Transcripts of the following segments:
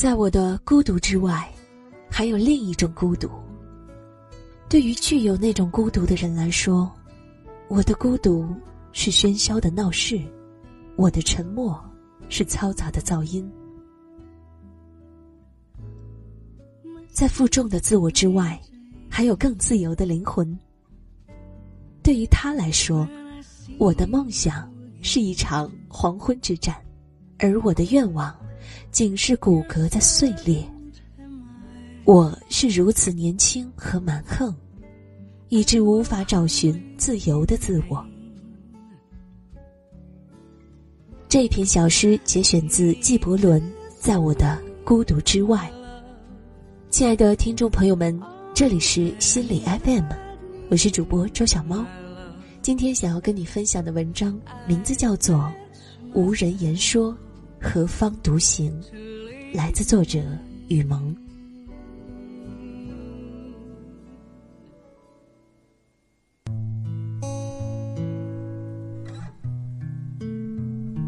在我的孤独之外，还有另一种孤独。对于具有那种孤独的人来说，我的孤独是喧嚣的闹市，我的沉默是嘈杂的噪音。在负重的自我之外，还有更自由的灵魂。对于他来说，我的梦想是一场黄昏之战，而我的愿望。仅是骨骼的碎裂。我是如此年轻和蛮横，以致无法找寻自由的自我。这篇小诗节选自纪伯伦《在我的孤独之外》。亲爱的听众朋友们，这里是心理 FM，我是主播周小猫。今天想要跟你分享的文章名字叫做《无人言说》。何方独行？来自作者雨萌。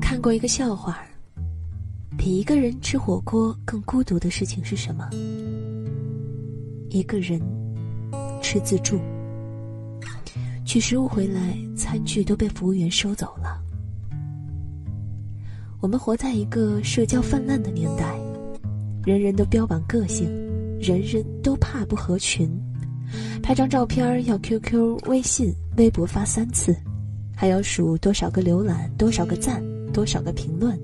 看过一个笑话比一个人吃火锅更孤独的事情是什么？一个人吃自助，取食物回来，餐具都被服务员收走了。我们活在一个社交泛滥的年代，人人都标榜个性，人人都怕不合群，拍张照片要 QQ、微信、微博发三次，还要数多少个浏览、多少个赞、多少个评论，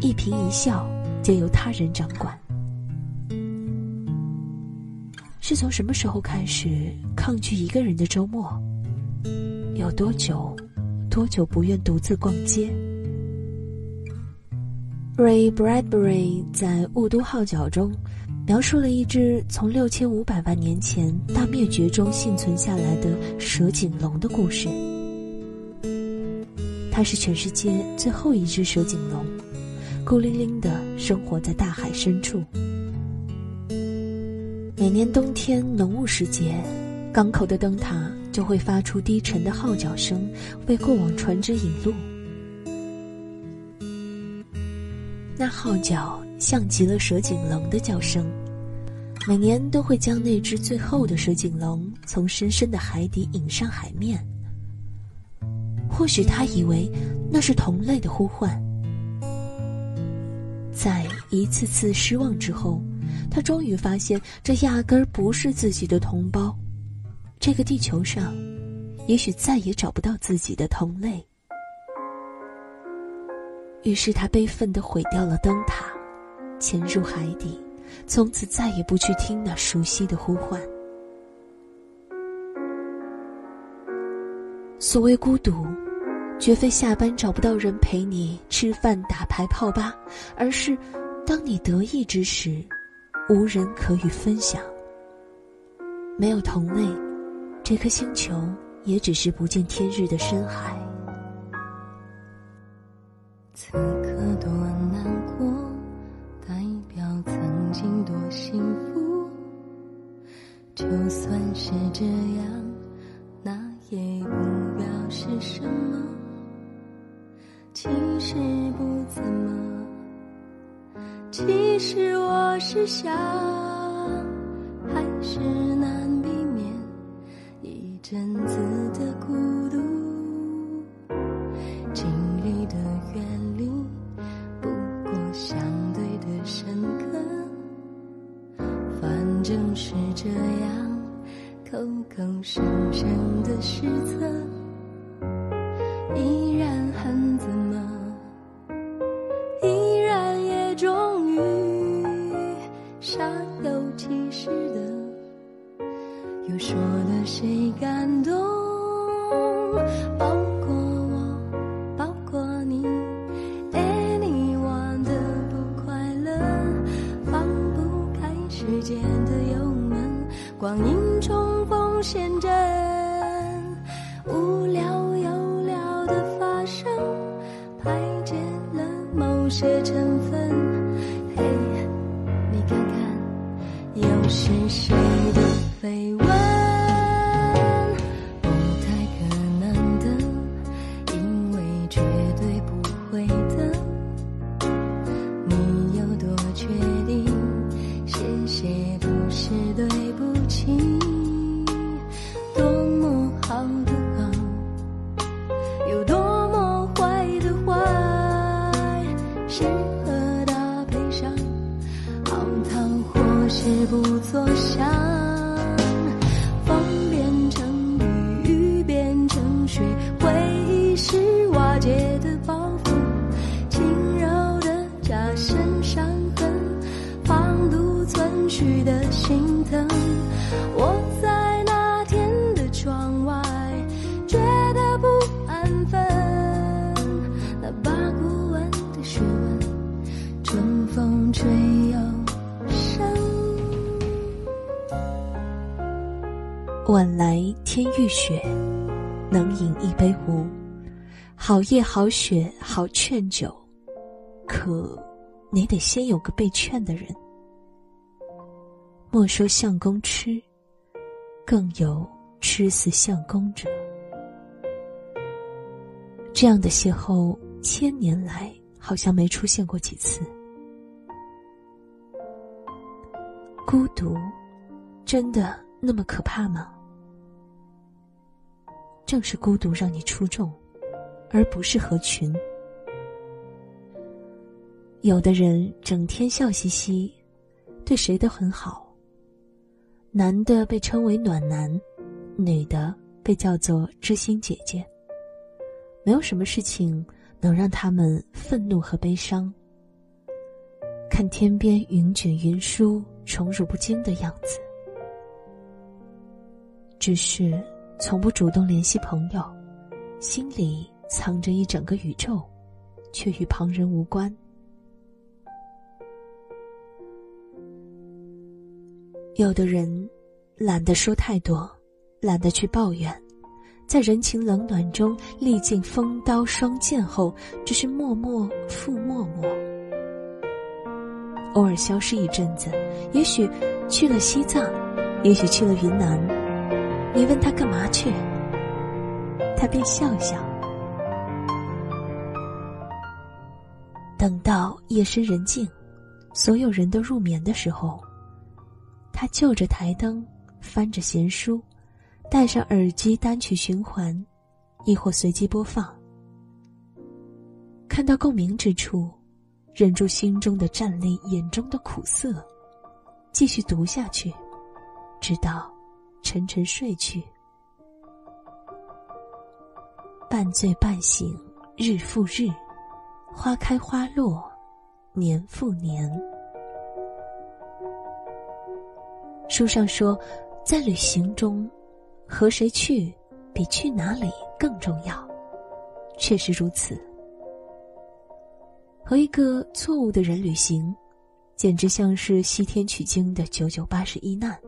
一颦一笑皆由他人掌管。是从什么时候开始抗拒一个人的周末？有多久，多久不愿独自逛街？Ray Bradbury 在《雾都号角》中，描述了一只从六千五百万年前大灭绝中幸存下来的蛇颈龙的故事。它是全世界最后一只蛇颈龙，孤零零地生活在大海深处。每年冬天浓雾时节，港口的灯塔就会发出低沉的号角声，为过往船只引路。那号角像极了蛇颈龙的叫声，每年都会将那只最后的蛇颈龙从深深的海底引上海面。或许他以为那是同类的呼唤，在一次次失望之后，他终于发现这压根儿不是自己的同胞。这个地球上，也许再也找不到自己的同类。于是他悲愤地毁掉了灯塔，潜入海底，从此再也不去听那熟悉的呼唤。所谓孤独，绝非下班找不到人陪你吃饭、打牌、泡吧，而是当你得意之时，无人可与分享。没有同类，这颗星球也只是不见天日的深海。此刻多难过，代表曾经多幸福。就算是这样，那也不表示什么。其实不怎么，其实我是想，还是难避免一阵子的孤反正是这样，口口声声的失策，身份嘿你看看又是谁的晚来天欲雪，能饮一杯无？好夜好雪好劝酒，可你得先有个被劝的人。莫说相公痴，更有痴似相公者。这样的邂逅，千年来好像没出现过几次。孤独，真的那么可怕吗？正是孤独让你出众。而不是合群。有的人整天笑嘻嘻，对谁都很好。男的被称为暖男，女的被叫做知心姐姐。没有什么事情能让他们愤怒和悲伤。看天边云卷云舒、宠辱不惊的样子，只是从不主动联系朋友，心里。藏着一整个宇宙，却与旁人无关。有的人懒得说太多，懒得去抱怨，在人情冷暖中历尽风刀霜剑后，只是默默付默默。偶尔消失一阵子，也许去了西藏，也许去了云南。你问他干嘛去，他便笑笑。等到夜深人静，所有人都入眠的时候，他就着台灯，翻着闲书，戴上耳机单曲循环，亦或随机播放。看到共鸣之处，忍住心中的战栗，眼中的苦涩，继续读下去，直到沉沉睡去。半醉半醒，日复日。花开花落，年复年。书上说，在旅行中，和谁去比去哪里更重要。确实如此。和一个错误的人旅行，简直像是西天取经的九九八十一难。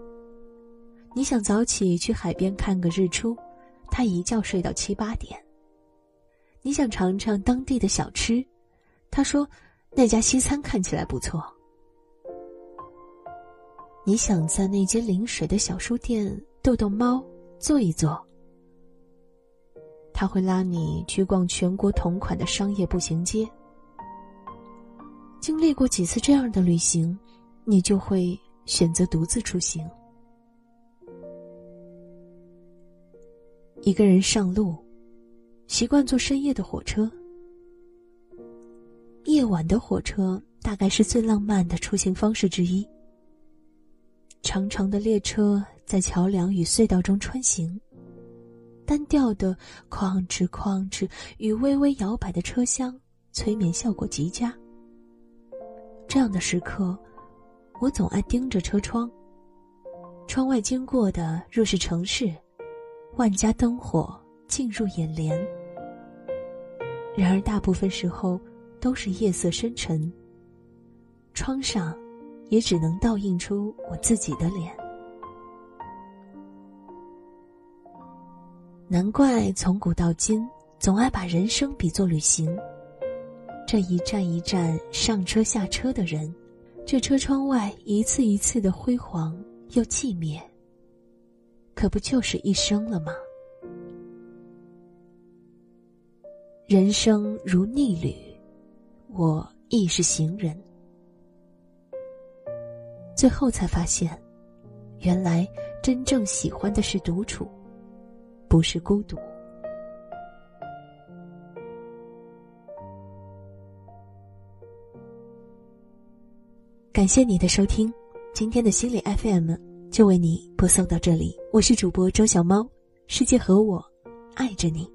你想早起去海边看个日出，他一觉睡到七八点。你想尝尝当地的小吃。他说：“那家西餐看起来不错。你想在那间临水的小书店逗逗猫，坐一坐？他会拉你去逛全国同款的商业步行街。经历过几次这样的旅行，你就会选择独自出行。一个人上路，习惯坐深夜的火车。”夜晚的火车大概是最浪漫的出行方式之一。长长的列车在桥梁与隧道中穿行，单调的哐哧哐哧与微微摇摆的车厢，催眠效果极佳。这样的时刻，我总爱盯着车窗。窗外经过的若是城市，万家灯火进入眼帘。然而大部分时候。都是夜色深沉。窗上，也只能倒映出我自己的脸。难怪从古到今，总爱把人生比作旅行。这一站一站上车下车的人，这车窗外一次一次的辉煌又寂灭，可不就是一生了吗？人生如逆旅。我亦是行人，最后才发现，原来真正喜欢的是独处，不是孤独。感谢你的收听，今天的心理 FM 就为你播送到这里。我是主播周小猫，世界和我爱着你。